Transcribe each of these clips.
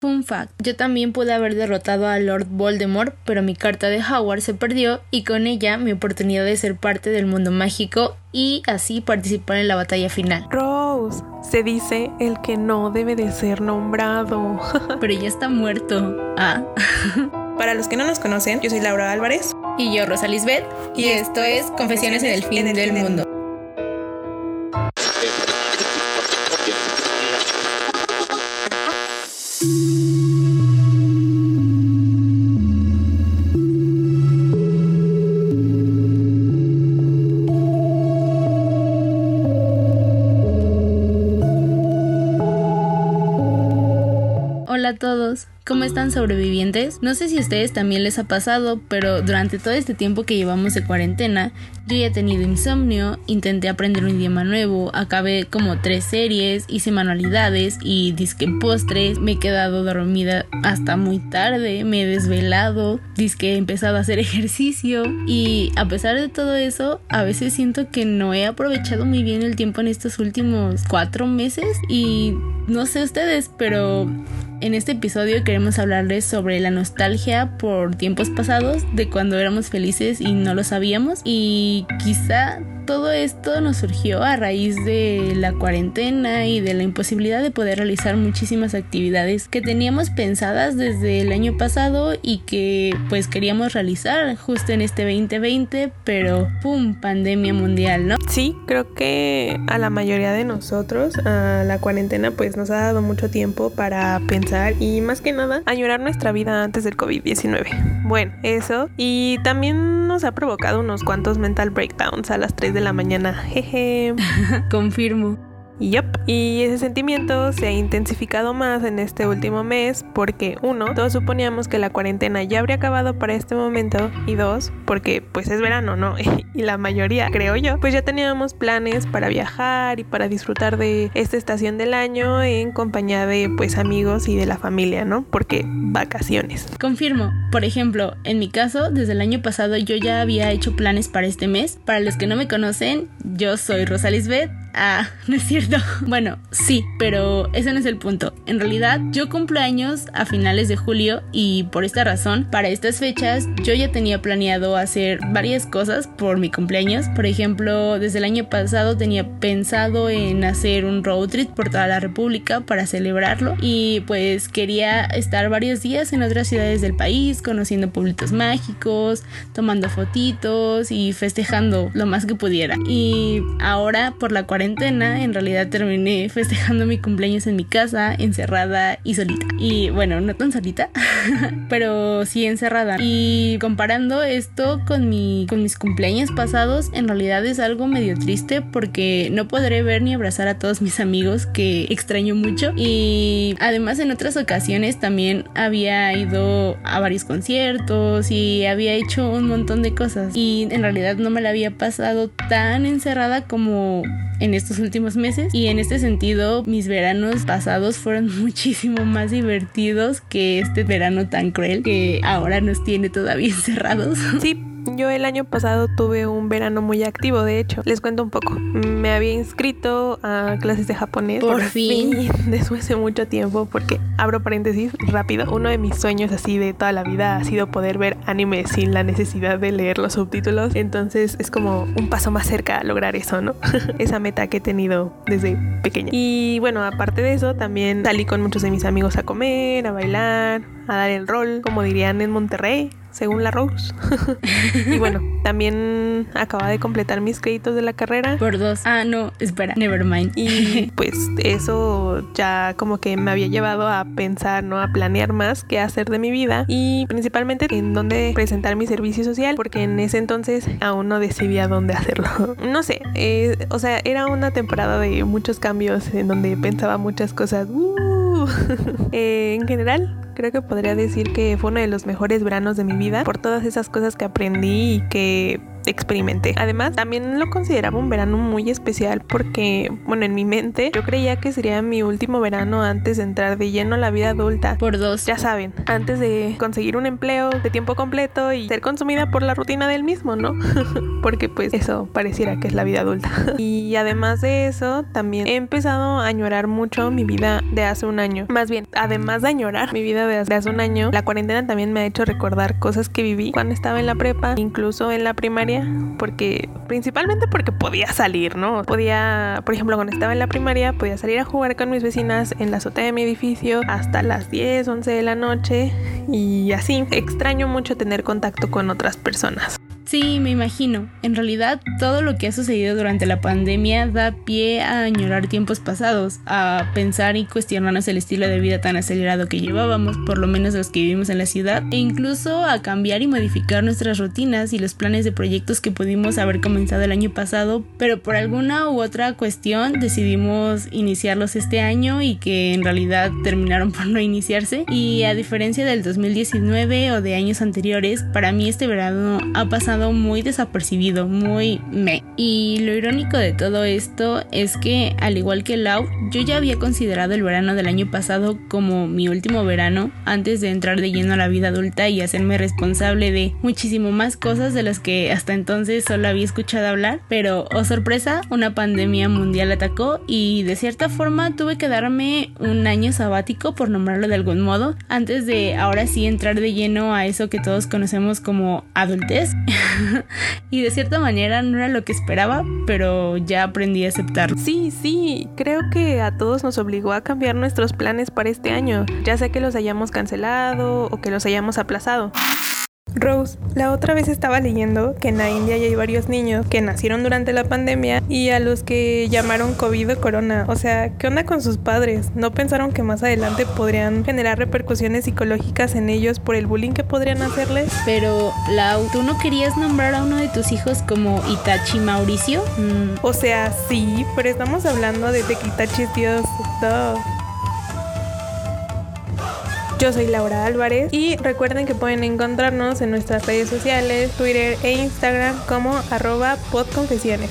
Fun fact, yo también pude haber derrotado a Lord Voldemort, pero mi carta de Howard se perdió y con ella mi oportunidad de ser parte del mundo mágico y así participar en la batalla final. Rose, se dice el que no debe de ser nombrado. pero ya está muerto. Ah. Para los que no nos conocen, yo soy Laura Álvarez. Y yo, Rosa Lisbeth. Y, esto es Confesiones en el fin del mundo. ¿Cómo están sobrevivientes? No sé si a ustedes también les ha pasado, pero durante todo este tiempo que llevamos de cuarentena, yo ya he tenido insomnio, intenté aprender un idioma nuevo, acabé como tres series, hice manualidades y disque postres, me he quedado dormida hasta muy tarde, me he desvelado, disque he empezado a hacer ejercicio y a pesar de todo eso, a veces siento que no he aprovechado muy bien el tiempo en estos últimos cuatro meses y no sé ustedes, pero en este episodio queremos hablarles sobre la nostalgia por tiempos pasados, de cuando éramos felices y no lo sabíamos. Y quizá todo esto nos surgió a raíz de la cuarentena y de la imposibilidad de poder realizar muchísimas actividades que teníamos pensadas desde el año pasado y que pues queríamos realizar justo en este 2020, pero ¡pum! pandemia mundial, ¿no? Sí, creo que a la mayoría de nosotros la cuarentena pues nos ha dado mucho tiempo para pensar y más que nada añorar nuestra vida antes del COVID-19. Bueno, eso y también nos ha provocado unos cuantos mental breakdowns a las 3 de la mañana. Jeje. Confirmo. Yep. Y ese sentimiento se ha intensificado más en este último mes porque uno, todos suponíamos que la cuarentena ya habría acabado para este momento y dos, porque pues es verano, ¿no? y la mayoría, creo yo, pues ya teníamos planes para viajar y para disfrutar de esta estación del año en compañía de pues amigos y de la familia, ¿no? Porque vacaciones. Confirmo. Por ejemplo, en mi caso, desde el año pasado yo ya había hecho planes para este mes. Para los que no me conocen, yo soy Rosa Lisbeth Ah, no es cierto. Bueno, sí, pero ese no es el punto. En realidad, yo cumplo años a finales de julio y por esta razón, para estas fechas, yo ya tenía planeado hacer varias cosas por mi cumpleaños. Por ejemplo, desde el año pasado tenía pensado en hacer un road trip por toda la República para celebrarlo y pues quería estar varios días en otras ciudades del país, conociendo pueblitos mágicos, tomando fotitos y festejando lo más que pudiera. Y ahora, por la cuarentena, en realidad terminé festejando mi cumpleaños en mi casa, encerrada y solita. Y bueno, no tan solita, pero sí encerrada. Y comparando esto con, con mis cumpleaños pasados, en realidad es algo medio triste porque no podré ver ni abrazar a todos mis amigos que extraño mucho. Y además en otras ocasiones también había ido a varios conciertos y había hecho un montón de cosas. Y en realidad no me la había pasado tan encerrada como en estos últimos meses y en este sentido mis veranos pasados fueron muchísimo más divertidos que este verano tan cruel que ahora nos tiene todavía encerrados. Sí, yo el año pasado tuve un verano muy activo, de hecho. Les cuento un poco. Me había inscrito a clases de japonés. Por, fin. Después de mucho tiempo, porque abro paréntesis rápido. Uno de mis sueños así de toda la vida ha sido poder ver anime sin la necesidad de leer los subtítulos. Entonces es como un paso más cerca a lograr eso, ¿no? Esa meta que he tenido desde pequeña. Y bueno, aparte de eso, también salí con muchos de mis amigos a comer, a bailar, a dar el rol, como dirían en Monterrey según la Rose. y bueno, también acaba de completar mis créditos de la carrera. Por dos. Ah, no, espera, never mind. Y pues eso ya como que me había llevado a pensar, ¿no? A planear más qué hacer de mi vida y principalmente en dónde presentar mi servicio social, porque en ese entonces aún no decidía dónde hacerlo. no sé, eh, o sea, era una temporada de muchos cambios en donde pensaba muchas cosas. Uh, eh, en general, Creo que podría decir que fue uno de los mejores veranos de mi vida por todas esas cosas que aprendí y que experimenté. Además, también lo consideraba un verano muy especial porque, bueno, en mi mente yo creía que sería mi último verano antes de entrar de lleno a la vida adulta. Por dos. Ya saben, antes de conseguir un empleo de tiempo completo y ser consumida por la rutina del mismo, ¿no? porque pues eso pareciera que es la vida adulta. y además de eso, también he empezado a añorar mucho mi vida de hace un año. Más bien, además de añorar mi vida de hace un año, la cuarentena también me ha hecho recordar cosas que viví cuando estaba en la prepa, incluso en la primaria, porque principalmente porque podía salir, ¿no? Podía, por ejemplo, cuando estaba en la primaria, podía salir a jugar con mis vecinas en la azotea de mi edificio hasta las 10, 11 de la noche y así. Extraño mucho tener contacto con otras personas. Sí, me imagino. En realidad, todo lo que ha sucedido durante la pandemia da pie a añorar tiempos pasados, a pensar y cuestionarnos el estilo de vida tan acelerado que llevábamos, por lo menos los que vivimos en la ciudad, e incluso a cambiar y modificar nuestras rutinas y los planes de proyectos que pudimos haber comenzado el año pasado, pero por alguna u otra cuestión decidimos iniciarlos este año y que en realidad terminaron por no iniciarse. Y a diferencia del 2019 o de años anteriores, para mí este verano ha pasado muy desapercibido, muy me. Y lo irónico de todo esto es que, al igual que Lau, yo ya había considerado el verano del año pasado como mi último verano antes de entrar de lleno a la vida adulta y hacerme responsable de muchísimo más cosas de las que hasta entonces solo había escuchado hablar. Pero, oh sorpresa, una pandemia mundial atacó y de cierta forma tuve que darme un año sabático, por nombrarlo de algún modo, antes de ahora sí entrar de lleno a eso que todos conocemos como adultez. y de cierta manera no era lo que esperaba, pero ya aprendí a aceptarlo. Sí, sí, creo que a todos nos obligó a cambiar nuestros planes para este año, ya sea que los hayamos cancelado o que los hayamos aplazado. Rose, la otra vez estaba leyendo que en la India ya hay varios niños que nacieron durante la pandemia y a los que llamaron COVID o corona. O sea, ¿qué onda con sus padres? ¿No pensaron que más adelante podrían generar repercusiones psicológicas en ellos por el bullying que podrían hacerles? Pero, Lau, ¿tú no querías nombrar a uno de tus hijos como Itachi Mauricio? Mm. O sea, sí, pero estamos hablando de Tequitachis, Dios. Yo soy Laura Álvarez y recuerden que pueden encontrarnos en nuestras redes sociales, Twitter e Instagram como arroba podconfesiones.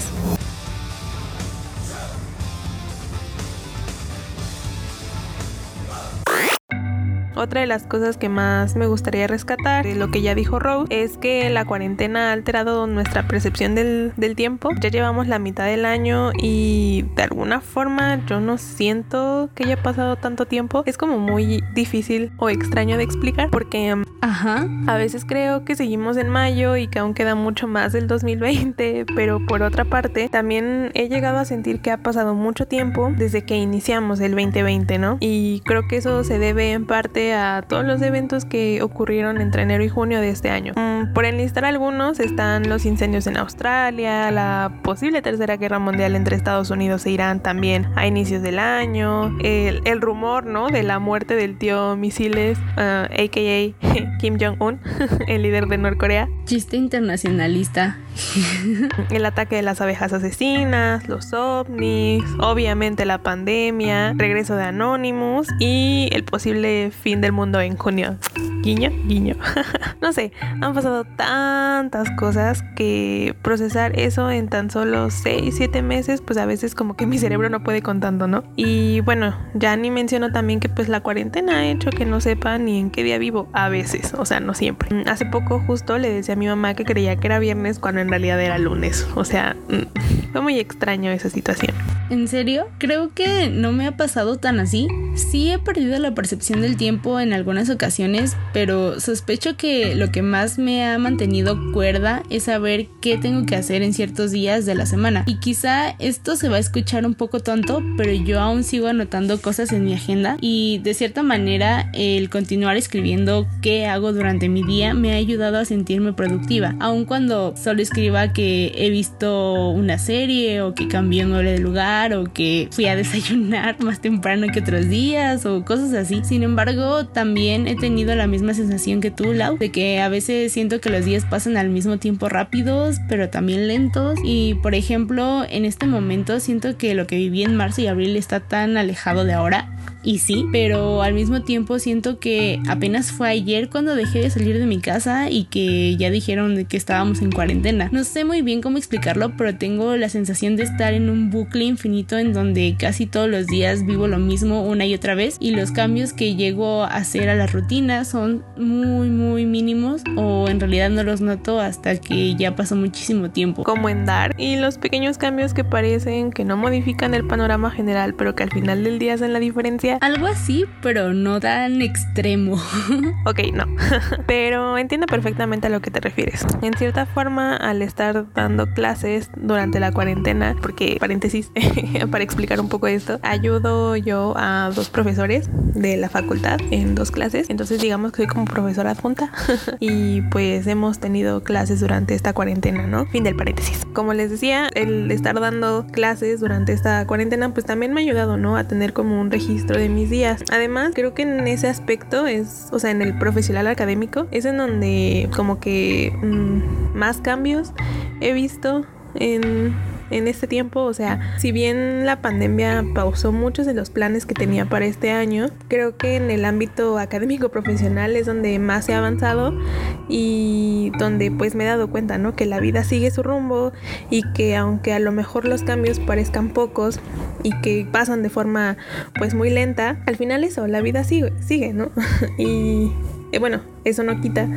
Otra de las cosas que más me gustaría rescatar de lo que ya dijo Rose es que la cuarentena ha alterado nuestra percepción del, tiempo. Ya llevamos la mitad del año y de alguna forma yo no siento que haya pasado tanto tiempo. Es como muy difícil o extraño de explicar porque Ajá. a veces creo que seguimos en mayo y que aún queda mucho más del 2020, pero por otra parte también he llegado a sentir que ha pasado mucho tiempo desde que iniciamos el 2020, ¿no? Y creo que eso se debe en parte a todos los eventos que ocurrieron entre enero y junio de este año. Mm, por enlistar algunos están los incendios en Australia, la posible tercera guerra mundial entre Estados Unidos e Irán también a inicios del año, el, rumor ¿no? de la muerte del tío misiles, aka uh, Kim Jong-un, el líder de Norcorea. Chiste internacionalista. el ataque de las abejas asesinas, los ovnis, obviamente la pandemia, regreso de Anonymous y el posible fin del mundo en junio. Guiño, guiño. no sé, han pasado tantas cosas que procesar eso en tan solo 6, 7 meses, pues a veces como que mi cerebro no puede contando, ¿no? Y bueno, ya ni menciono también que pues la cuarentena ha hecho que no sepa ni en qué día vivo, a veces, o sea, no siempre. Mm, hace poco justo le decía a mi mamá que creía que era viernes cuando en realidad era lunes, o sea, mm, fue muy extraño esa situación. ¿En serio? Creo que no me ha pasado tan así. Sí he perdido la percepción del tiempo en algunas ocasiones, pero sospecho que lo que más me ha mantenido cuerda es saber qué tengo que hacer en ciertos días de la semana. Y quizá esto se va a escuchar un poco tonto, pero yo aún sigo anotando cosas en mi agenda y de cierta manera el continuar escribiendo qué hago durante mi día me ha ayudado a sentirme productiva, aun cuando solo escriba que he visto una serie o que cambié un mueble de lugar o que fui a desayunar más temprano que otros días o cosas así. Sin embargo, también he tenido la misma sensación que tú, Lau, de que a veces siento que los días pasan al mismo tiempo rápidos, pero también lentos. Y por ejemplo, en este momento siento que lo que viví en marzo y abril está tan alejado de ahora y sí, pero al mismo tiempo siento que apenas fue ayer cuando dejé de salir de mi casa y que ya dijeron que estábamos en cuarentena. No sé muy bien cómo explicarlo, pero tengo la sensación de estar en un bucle infinito en donde casi todos los días vivo lo mismo una y otra vez y los cambios que llego a hacer a la rutina son muy muy mínimos o en realidad no los noto hasta que ya pasó muchísimo tiempo. Como en dar y los pequeños cambios que parecen que no modifican el panorama general pero que al final del día hacen la diferencia. Algo así, pero no tan extremo. ok, no. pero entiendo perfectamente a lo que te refieres. En cierta forma, al estar dando clases durante la cuarentena, porque paréntesis, para explicar un poco esto, ayudo yo a dos profesores de la facultad en dos clases. Entonces digamos que soy como profesora adjunta y pues hemos tenido clases durante esta cuarentena, ¿no? Fin del paréntesis. Como les decía, el estar dando clases durante esta cuarentena pues también me ha ayudado, ¿no? A tener como un registro de mis días. Además, creo que en ese aspecto es, o sea, en el profesional académico, es en donde como que mmm, más cambios he visto en en este tiempo. O sea, si bien la pandemia pausó muchos de los planes que tenía para este año, creo que en el ámbito académico profesional es donde más ha avanzado y donde pues me he dado cuenta, ¿no? Que la vida sigue su rumbo y que aunque a lo mejor los cambios parezcan pocos y que pasan de forma pues muy lenta, al final eso, la vida sigue, sigue, ¿no? y eh, bueno, eso no quita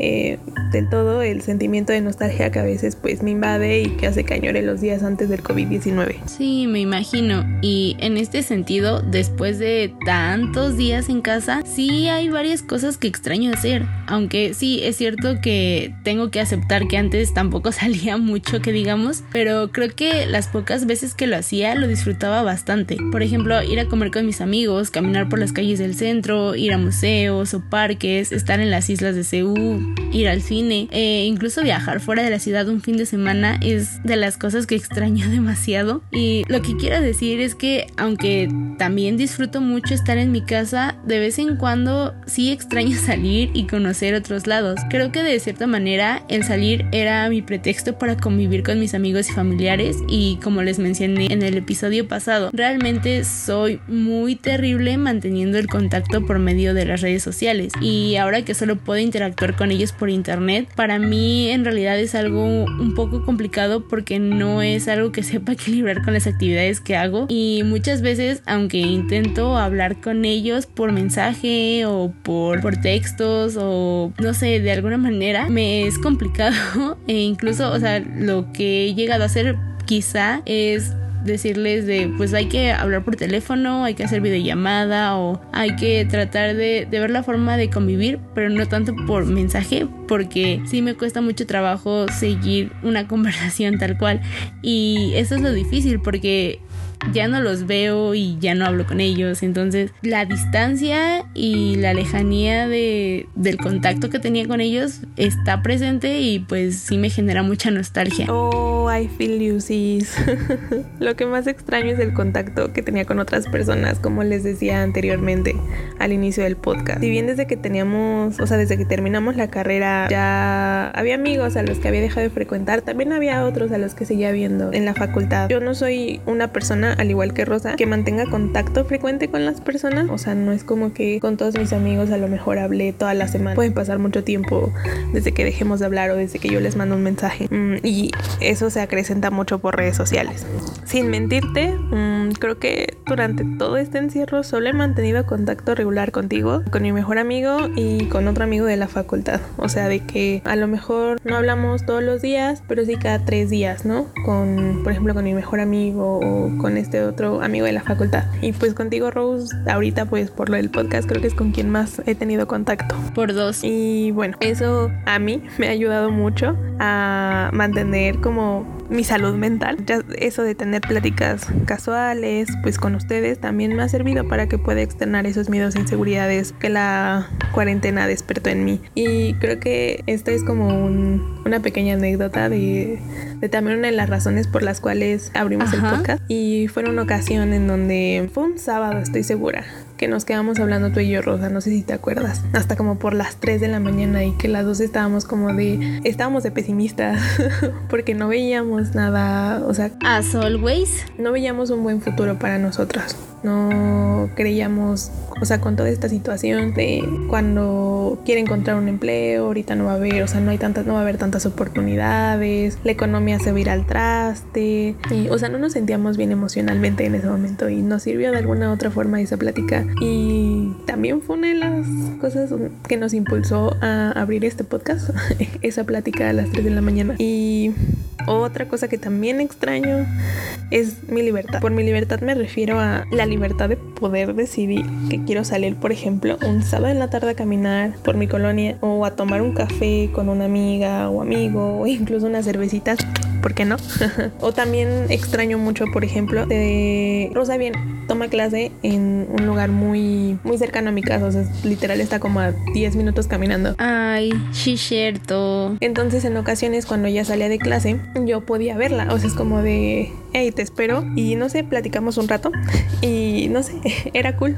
eh, del todo el sentimiento de nostalgia que a veces pues me invade y que hace que añore los días antes del COVID-19. Sí, me imagino. Y en este sentido, después de tantos días en casa, sí hay varias cosas que extraño hacer. Aunque sí, es cierto que tengo que aceptar que antes tampoco salía mucho, que digamos, pero creo que las pocas veces que lo hacía lo disfrutaba bastante. Por ejemplo, ir a comer con mis amigos, caminar por las calles del centro, ir a museos o parques, estar en las islas de Seúl, ir al cine, e incluso viajar fuera de la ciudad un fin de semana es de las cosas que extraño demasiado. Y lo que quiero decir es que aunque también disfruto mucho estar en mi casa, de vez en cuando sí extraño salir y conocer otros lados. Creo que de cierta manera el salir era mi pretexto para convivir con mis amigos y familiares y como les mencioné en el episodio pasado, realmente soy muy terrible manteniendo el contacto por medio de las redes sociales y ahora que solo puedo interactuar con ellos por internet, para mí en realidad es algo un poco complicado porque no es algo que sepa equilibrar con las actividades que hago. Y muchas veces aunque intento hablar con ellos por mensaje o por, por textos o no sé, de alguna manera me es complicado. E incluso, o sea, lo que he llegado a hacer quizá es decirles de pues hay que hablar por teléfono, hay que hacer videollamada o hay que tratar de, de, ver la forma de convivir, pero no tanto por mensaje, porque sí me cuesta mucho trabajo seguir una conversación tal cual. Y eso es lo difícil porque ya no los veo y ya no hablo con ellos. Entonces la distancia y la lejanía de, del contacto que tenía con ellos está presente y pues sí me genera mucha nostalgia. Oh, I feel you, sis. Lo que más extraño es el contacto que tenía con otras personas, como les decía anteriormente al inicio del podcast. Si bien desde que teníamos, o sea, desde que terminamos la carrera, ya había amigos a los que había dejado de frecuentar, también había otros a los que seguía viendo en la facultad. Yo no soy una persona al igual que Rosa, que mantenga contacto frecuente con las personas. O sea, no es como que con todos mis amigos a lo mejor hablé toda la semana. Pueden pasar mucho tiempo desde que dejemos de hablar o desde que yo les mando un mensaje. Mm, y eso se acrecenta mucho por redes sociales. Sin mentirte, mm, creo que durante todo este encierro solo he mantenido contacto regular contigo, con mi mejor amigo y con otro amigo de la facultad. O sea, de que a lo mejor no hablamos todos los días, pero sí cada tres días, ¿no? Con, por ejemplo, con mi mejor amigo o con este otro amigo de la facultad. Y pues contigo, Rose, ahorita pues por lo del podcast creo que es con quien más he tenido contacto. Por dos. Y bueno, eso a mí me ha ayudado mucho a mantener como mi salud mental. Ya eso de tener pláticas casuales, pues con ustedes, también me ha servido para que pueda externar esos miedos e inseguridades que la cuarentena despertó en mí. Y creo que esta es como una pequeña anécdota de, de, también una de las razones por las cuales abrimos el podcast. Y fue una ocasión en donde fue un sábado, estoy segura que nos quedamos hablando tú y yo, Rosa, no sé si te acuerdas, hasta como por las 3 de la mañana y que las dos estábamos como de, estábamos de pesimistas porque no veíamos nada, o sea, as always, no veíamos un buen futuro para nosotras no creíamos, o sea, con toda esta situación de cuando quiere encontrar un empleo, ahorita no va a haber, o sea, no hay tantas, no va a haber tantas oportunidades, la economía se va al traste, y, o sea, no nos sentíamos bien emocionalmente en ese momento y nos sirvió de alguna otra forma esa plática. Y también fue una de las cosas que nos impulsó a abrir este podcast, esa plática a las 3 de la mañana. Y otra cosa que también extraño es mi libertad. Por mi libertad me refiero a la libertad de poder decidir que quiero salir, por ejemplo, un sábado en la tarde a caminar por mi colonia o a tomar un café con una amiga o amigo o incluso unas cervecitas ¿por qué no? o también extraño mucho, por ejemplo, de Rosa bien toma clase en un lugar muy muy cercano a mi casa, o sea, literal está como a 10 minutos caminando. Ay, sí cierto. Entonces, en ocasiones cuando ella salía de clase, yo podía verla, o sea, es como de, hey, te espero y no sé, platicamos un rato y no sé, era cool.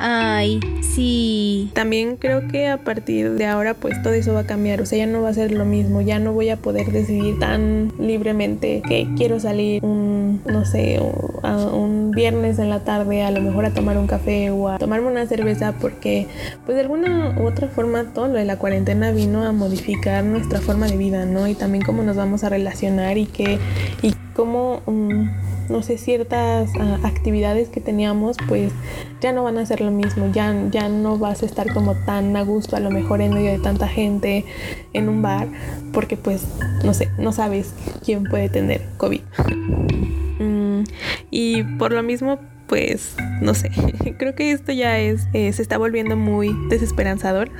Ay, sí. También creo que a partir de ahora pues todo eso va a cambiar, o sea, ya no va a ser lo mismo, ya no voy a poder decidir tan libremente que quiero salir un, no sé, un viernes en la tarde, a lo mejor a tomar un café o a tomarme una cerveza, porque pues de alguna u otra forma todo lo de la cuarentena vino a modificar nuestra forma de vida, ¿no? Y también cómo nos vamos a relacionar y que, y cómo... Um, no sé, ciertas ah, actividades que teníamos, pues ya no van a ser lo mismo, ya, ya no vas a estar como tan a gusto a lo mejor en medio de tanta gente en un bar, porque pues, no sé, no sabes quién puede tener COVID. Mm, y por lo mismo, pues no sé, creo que esto ya es, eh, se está volviendo muy desesperanzador,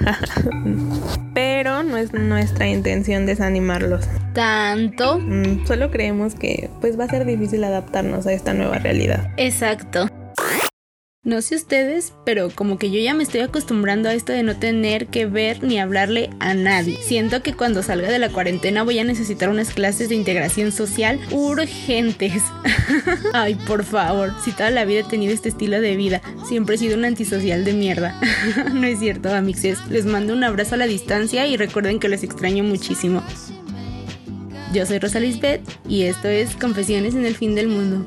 pero no es nuestra intención desanimarlos. Tanto. Mm, solo creemos que pues va a ser difícil adaptarnos a esta nueva realidad. Exacto. No sé ustedes, pero como que yo ya me estoy acostumbrando a esto de no tener que ver ni hablarle a nadie. Siento que cuando salga de la cuarentena voy a necesitar unas clases de integración social urgentes. Ay, por favor, si toda la vida he tenido este estilo de vida, siempre he sido un antisocial de mierda. no es cierto, amixes. Les mando un abrazo a la distancia y recuerden que les extraño muchísimo. Yo soy Rosa Lisbeth y esto es Confesiones en el Fin del Mundo.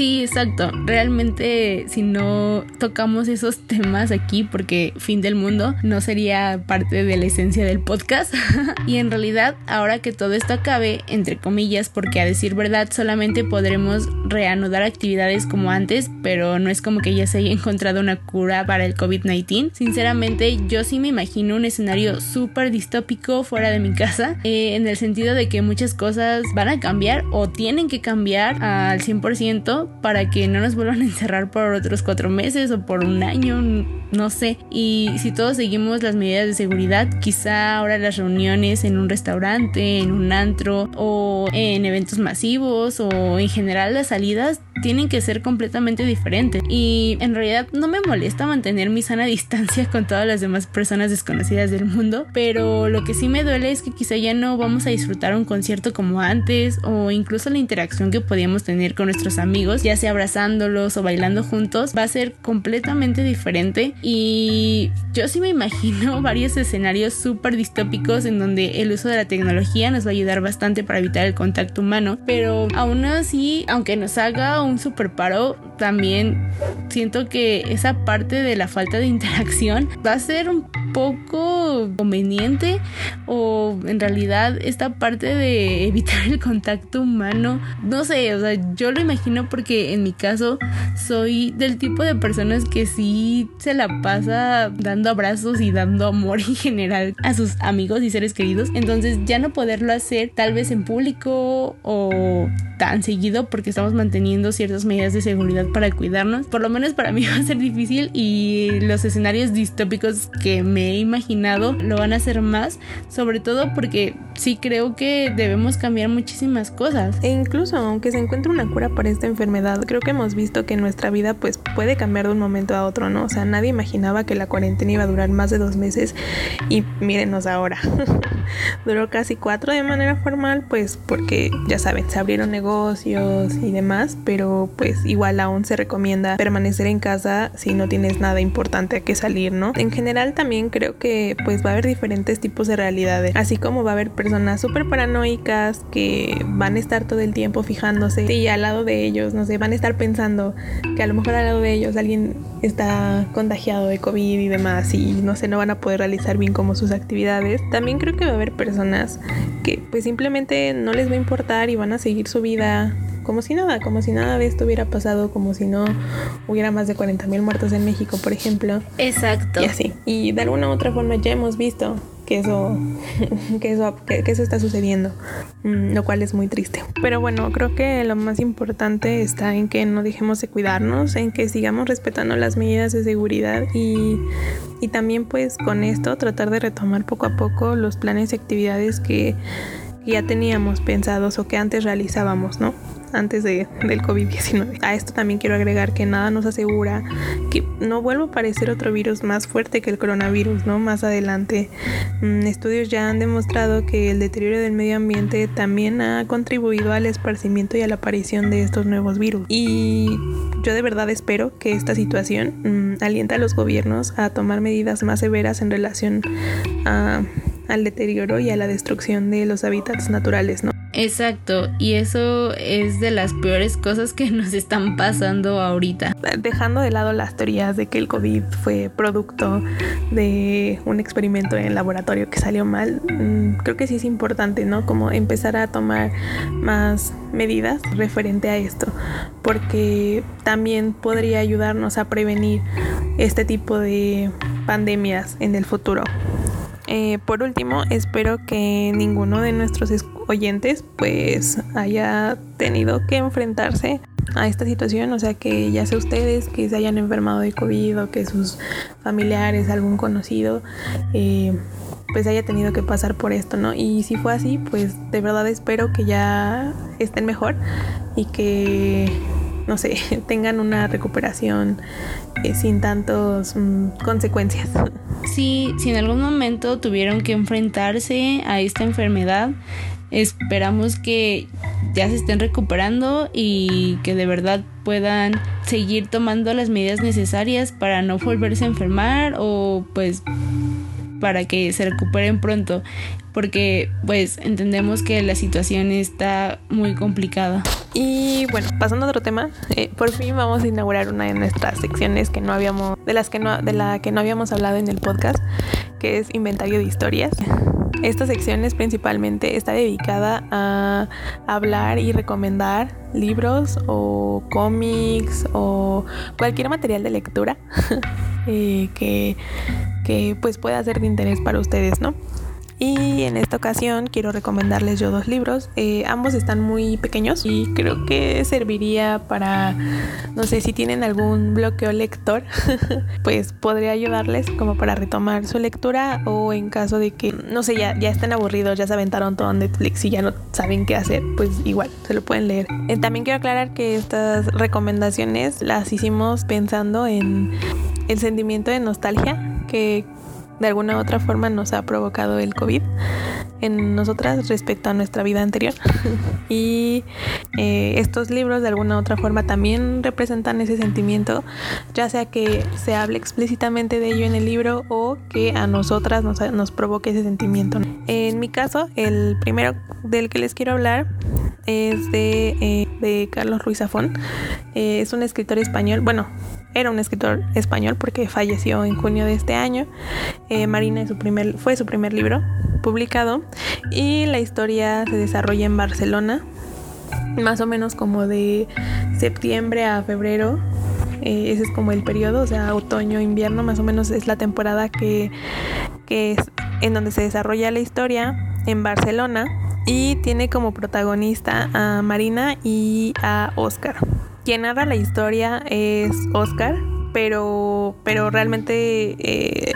Sí, exacto. Realmente si no tocamos esos temas aquí, porque fin del mundo no sería parte de la esencia del podcast. y en realidad, ahora que todo esto acabe, entre comillas, porque a decir verdad solamente podremos reanudar actividades como antes, pero no es como que ya se haya encontrado una cura para el COVID-19. Sinceramente, yo sí me imagino un escenario súper distópico fuera de mi casa, eh, en el sentido de que muchas cosas van a cambiar o tienen que cambiar al 100% para que no nos vuelvan a encerrar por otros cuatro meses o por un año, no sé. Y si todos seguimos las medidas de seguridad, quizá ahora las reuniones en un restaurante, en un antro o en eventos masivos o en general las salidas tienen que ser completamente diferentes. Y en realidad no me molesta mantener mi sana distancia con todas las demás personas desconocidas del mundo, pero lo que sí me duele es que quizá ya no vamos a disfrutar un concierto como antes o incluso la interacción que podíamos tener con nuestros amigos, ya sea abrazándolos o bailando juntos, va a ser completamente diferente y yo sí me imagino varios escenarios súper distópicos en donde el uso de la tecnología nos va a ayudar bastante para evitar el contacto humano, pero aún así, aunque nos haga un super paro, también siento que esa parte de la falta de interacción va a ser un poco conveniente o en realidad esta parte de evitar el contacto humano, no sé, o sea, yo lo imagino porque en mi caso soy del tipo de personas que sí se la pasa dando abrazos y dando amor en general a sus amigos y seres queridos, entonces ya no poderlo hacer tal vez en público o tan seguido porque estamos manteniendo ciertas medidas de seguridad para cuidarnos, por lo menos para mí va a ser difícil y los escenarios distópicos que me he imaginado lo van a hacer más, sobre todo porque sí creo que debemos cambiar muchísimas cosas. E incluso aunque se encuentre una cura para esta enfermedad, creo que hemos visto que nuestra vida pues puede cambiar de un momento a otro, ¿no? O sea, nadie imaginaba que la cuarentena iba a durar más de dos meses y mírenos ahora. duró casi cuatro de manera formal, pues porque ya saben, se abrieron negocios y demás, pero pues igual aún se recomienda permanecer en casa si no tienes nada importante a que salir, ¿no? En general también creo que pues va a haber diferentes tipos de realidades, así como va a haber personas súper paranoicas que van a estar todo el tiempo fijándose y al lado de ellos, no sé, van a estar pensando que a lo mejor al lado de ellos alguien está contagiado de COVID y demás y no sé, no van a poder realizar bien como sus actividades. También creo que va a haber personas que pues simplemente no les va a importar y van a seguir su vida como si nada, como si nada de esto hubiera pasado, como si no hubiera más de 40 mil muertos en México, por ejemplo. Exacto. Y así. Y de alguna u otra forma ya hemos visto que eso, que eso, que, eso está sucediendo, mm, lo cual es muy triste. Pero bueno, creo que lo más importante está en que no dejemos de cuidarnos, en que sigamos respetando las medidas de seguridad y, y también pues con esto tratar de retomar poco a poco los planes y actividades que ya teníamos pensados o que antes realizábamos, ¿no? antes de, del COVID-19. A esto también quiero agregar que nada nos asegura que no vuelva a aparecer otro virus más fuerte que el coronavirus, ¿no? Más adelante. Mm, estudios ya han demostrado que el deterioro del medio ambiente también ha contribuido al esparcimiento y a la aparición de estos nuevos virus. Y yo de verdad espero que esta situación mm, alienta a los gobiernos a tomar medidas más severas en relación al deterioro y a la destrucción de los hábitats naturales, ¿no? Exacto, y eso es de las peores cosas que nos están pasando ahorita. Dejando de lado las teorías de que el COVID fue producto de un experimento en laboratorio que salió mal, mm, creo que sí es importante, ¿no? Como empezar a tomar más medidas referente a esto, porque también podría ayudarnos a prevenir este tipo de pandemias en el futuro. Eh, por último, espero que ninguno de nuestros oyentes pues haya tenido que enfrentarse a esta situación, o sea que ya sea ustedes que se hayan enfermado de COVID o que sus familiares, algún conocido, eh, pues haya tenido que pasar por esto, ¿no? Y si fue así, pues de verdad espero que ya estén mejor y que no sé, tengan una recuperación eh, sin tantas mm, consecuencias. Sí, si en algún momento tuvieron que enfrentarse a esta enfermedad, esperamos que ya se estén recuperando y que de verdad puedan seguir tomando las medidas necesarias para no volverse a enfermar o pues para que se recuperen pronto porque pues entendemos que la situación está muy complicada. Y bueno, pasando a otro tema, eh, por fin vamos a inaugurar una de nuestras secciones que no habíamos, de las que no, de la que no habíamos hablado en el podcast, que es inventario de historias. Esta sección es principalmente está dedicada a hablar y recomendar libros o cómics o cualquier material de lectura eh, que, pues pueda ser de interés para ustedes, ¿no? Y en esta ocasión quiero recomendarles yo dos libros. Eh, ambos están muy pequeños y creo que serviría para, no sé, si tienen algún bloqueo lector, pues podría ayudarles como para retomar su lectura o en caso de que, no sé, ya, ya estén aburridos, ya se aventaron todo en Netflix y ya no saben qué hacer, pues igual, se lo pueden leer. Eh, también quiero aclarar que estas recomendaciones las hicimos pensando en el sentimiento de nostalgia que de alguna otra forma nos ha provocado el COVID en nosotras respecto a nuestra vida anterior. y eh, estos libros de alguna otra forma también representan ese sentimiento, ya sea que se hable explícitamente de ello en el libro o que a nosotras nos, nos provoque ese sentimiento. En mi caso, el primero del que les quiero hablar es de, eh, de Carlos Ruiz Zafón. Eh, es un escritor español, bueno, era un escritor español porque falleció en junio de este año. Eh, Marina su primer, fue su primer libro publicado y la historia se desarrolla en Barcelona, más o menos como de septiembre a febrero. Eh, ese es como el periodo, o sea, otoño, invierno, más o menos es la temporada que, que es en donde se desarrolla la historia en Barcelona y tiene como protagonista a Marina y a Oscar. Quien narra la historia es Oscar, pero, pero realmente eh,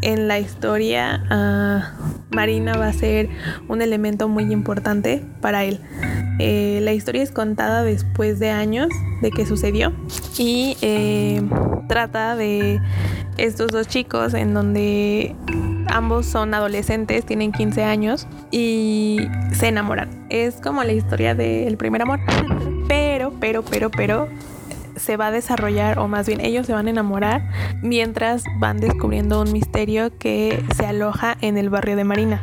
en la historia ah, Marina va a ser un elemento muy importante para él. Eh, la historia es contada después de años de que sucedió y eh, trata de estos dos chicos en donde ambos son adolescentes, tienen 15 años y se enamoran. Es como la historia del primer amor. Pero, pero, pero, pero se va a desarrollar, o más bien ellos se van a enamorar, mientras van descubriendo un misterio que se aloja en el barrio de Marina.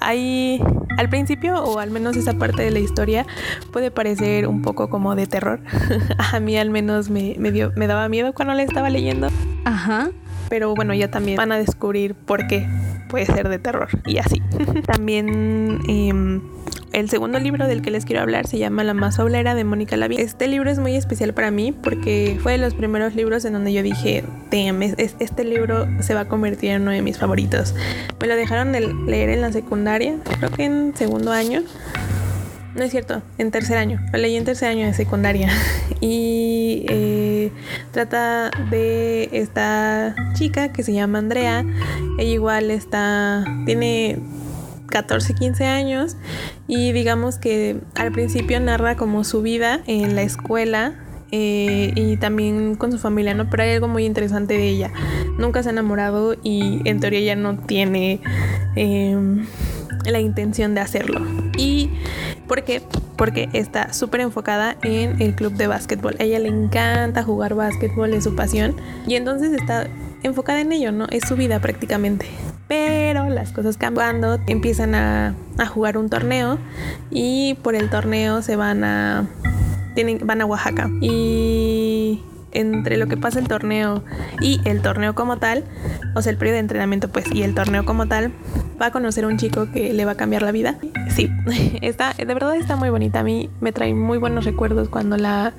Ahí, al principio, o al menos esa parte de la historia, puede parecer un poco como de terror. a mí al menos me, me, dio, me daba miedo cuando la estaba leyendo. Ajá. Pero bueno, ya también van a descubrir por qué puede ser de terror y así. también... Eh, el segundo libro del que les quiero hablar se llama La más oblera de Mónica Lavín. Este libro es muy especial para mí porque fue de los primeros libros en donde yo dije, damn, este libro se va a convertir en uno de mis favoritos. Me lo dejaron de leer en la secundaria, creo que en segundo año. No es cierto, en tercer año. Lo leí en tercer año de secundaria. Y eh, trata de esta chica que se llama Andrea. Ella igual está. tiene 14, 15 años y digamos que al principio narra como su vida en la escuela eh, y también con su familia, ¿no? Pero hay algo muy interesante de ella. Nunca se ha enamorado y en teoría ya no tiene em, la intención de hacerlo. ¿Y por qué? Porque está súper enfocada en el club de básquetbol. A ella le encanta jugar básquetbol, es su pasión. Y entonces está enfocada en ello, ¿no? Es su vida prácticamente. Pero las cosas cambiando, empiezan a, jugar un torneo y por el torneo se van a tienen, van a Oaxaca. Y entre lo que pasa el torneo y el torneo como tal, o sea, el periodo de entrenamiento pues y el torneo como tal, va a conocer a un chico que le va a cambiar la vida. Sí, está, de verdad está muy bonita. A mí me trae muy buenos recuerdos cuando la,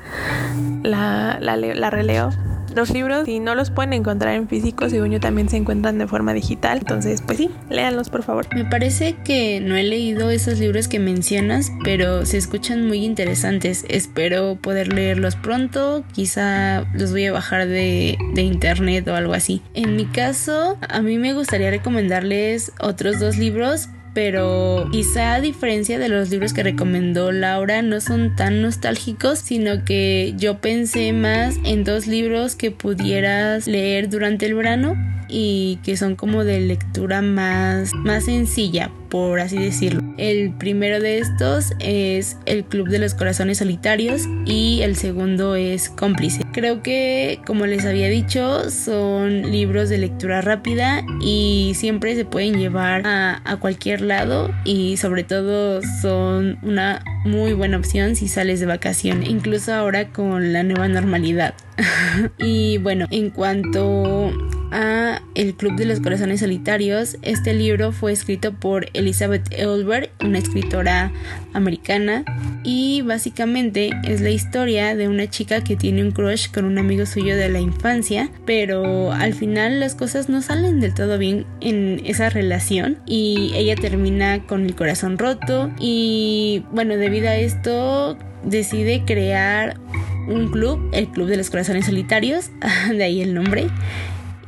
la, la, la releo los libros, si no los pueden encontrar en físico, según yo también se encuentran de forma digital. Entonces, pues sí, léanlos por favor. Me parece que no he leído esos libros que mencionas, pero se escuchan muy interesantes. Espero poder leerlos pronto. Quizá los voy a bajar de, de internet o algo así. En mi caso, a mí me gustaría recomendarles otros dos libros pero quizá a diferencia de los libros que recomendó Laura no son tan nostálgicos, sino que yo pensé más en dos libros que pudieras leer durante el verano y que son como de lectura más, más sencilla, por así decirlo. El primero de estos es El Club de los Corazones Solitarios y el segundo es Cómplice. Creo que, como les había dicho, son libros de lectura rápida y siempre se pueden llevar a, a cualquier lado y sobre todo son una muy buena opción si sales de vacaciones, incluso ahora con la nueva normalidad. y bueno, en cuanto El Club de los Corazones Solitarios, este libro fue escrito por Elizabeth Elbert, una escritora americana, y básicamente es la historia de una chica que tiene un crush con un amigo suyo de la infancia, pero al final las cosas no salen del todo bien en esa relación y ella termina con el corazón roto y bueno, debido a esto decide crear un club, el Club de los Corazones Solitarios, de ahí el nombre.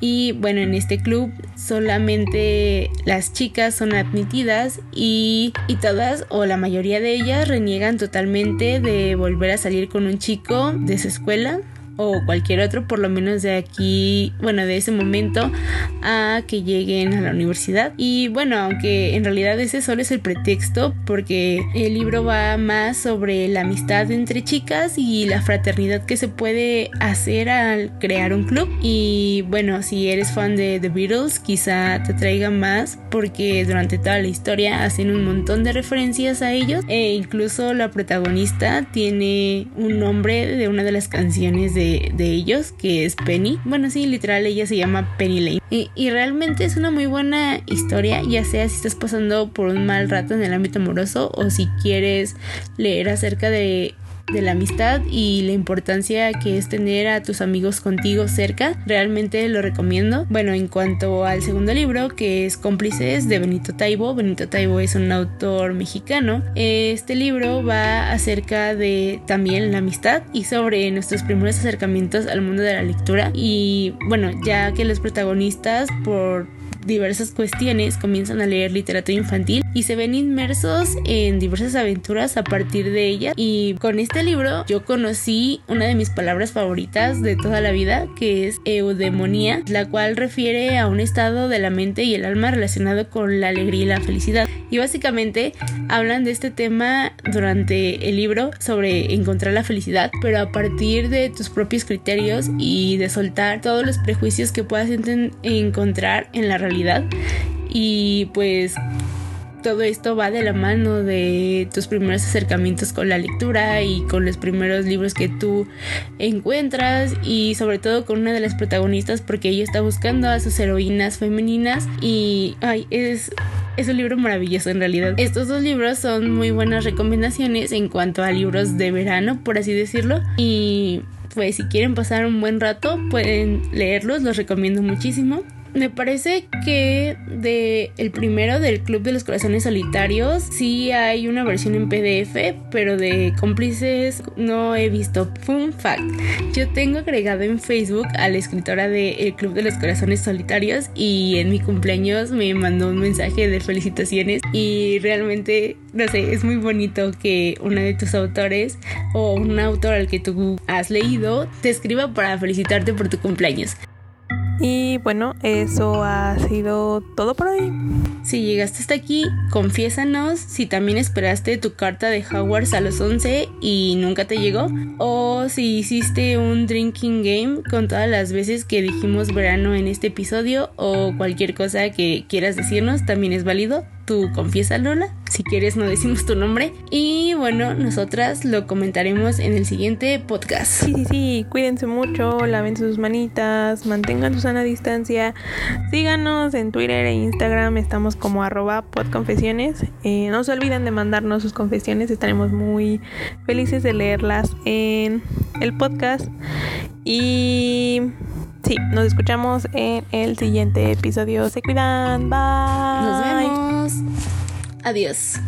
Y bueno, en este club solamente las chicas son admitidas y, y, todas o la mayoría de ellas reniegan totalmente de volver a salir con un chico de su escuela o cualquier otro, por lo menos de aquí, bueno, de ese momento a que lleguen a la universidad. Y bueno, aunque en realidad ese solo es el pretexto, porque el libro va más sobre la amistad entre chicas y la fraternidad que se puede hacer al crear un club. Y bueno, si eres fan de The Beatles, quizá te traiga más, porque durante toda la historia hacen un montón de referencias a ellos, e incluso la protagonista tiene un nombre de una de las canciones de de, ellos, que es Penny. Bueno, sí, literal, ella se llama Penny Lane. Y, realmente es una muy buena historia, ya sea si estás pasando por un mal rato en el ámbito amoroso o si quieres leer acerca de de la amistad y la importancia que es tener a tus amigos contigo cerca. Realmente lo recomiendo. Bueno, en cuanto al segundo libro, que es Cómplices de Benito Taibo. Benito Taibo es un autor mexicano. Este libro va acerca de también la amistad y sobre nuestros primeros acercamientos al mundo de la lectura. Y bueno, ya que los protagonistas por diversas cuestiones comienzan a leer literatura infantil y se ven inmersos en diversas aventuras a partir de ella. Y con este libro yo conocí una de mis palabras favoritas de toda la vida, que es eudemonía, la cual refiere a un estado de la mente y el alma relacionado con la alegría y la felicidad. Y básicamente hablan de este tema durante el libro sobre encontrar la felicidad, pero a partir de tus propios criterios y de soltar todos los prejuicios que puedas encontrar en la realidad. Y pues todo esto va de la mano de tus primeros acercamientos con la lectura y con los primeros libros que tú encuentras y sobre todo con una de las protagonistas porque ella está buscando a sus heroínas femeninas y ay, es es un libro maravilloso en realidad. Estos dos libros son muy buenas recomendaciones en cuanto a libros de verano, por así decirlo. Y pues si quieren pasar un buen rato, pueden leerlos, los recomiendo muchísimo me parece que de el primero del Club de los Corazones Solitarios sí hay una versión en PDF, pero de cómplices no he visto. Fun fact, yo tengo agregado en Facebook a la escritora de El Club de los Corazones Solitarios y en mi cumpleaños me mandó un mensaje de felicitaciones y realmente, no sé, es muy bonito que una de tus autores o un autor al que tú has leído te escriba para felicitarte por tu cumpleaños. Y bueno, eso ha sido todo por hoy. Si llegaste hasta aquí, confiésanos si también esperaste tu carta de Hogwarts a los 11 y nunca te llegó. O si hiciste un drinking game con todas las veces que dijimos verano en este episodio. O cualquier cosa que quieras decirnos, también es válido tú confiesa Lola. Si quieres no decimos tu nombre. Y bueno, nosotras lo comentaremos en el siguiente podcast. Sí, sí, sí. Cuídense mucho, laven sus manitas, mantengan su sana distancia. Síganos en Twitter e Instagram. Estamos como arroba podconfesiones. Eh, no se olviden de mandarnos sus confesiones. Estaremos muy felices de leerlas en el podcast. Y sí, nos escuchamos en el siguiente episodio. Se cuidan. Bye. Nos vemos. Adiós.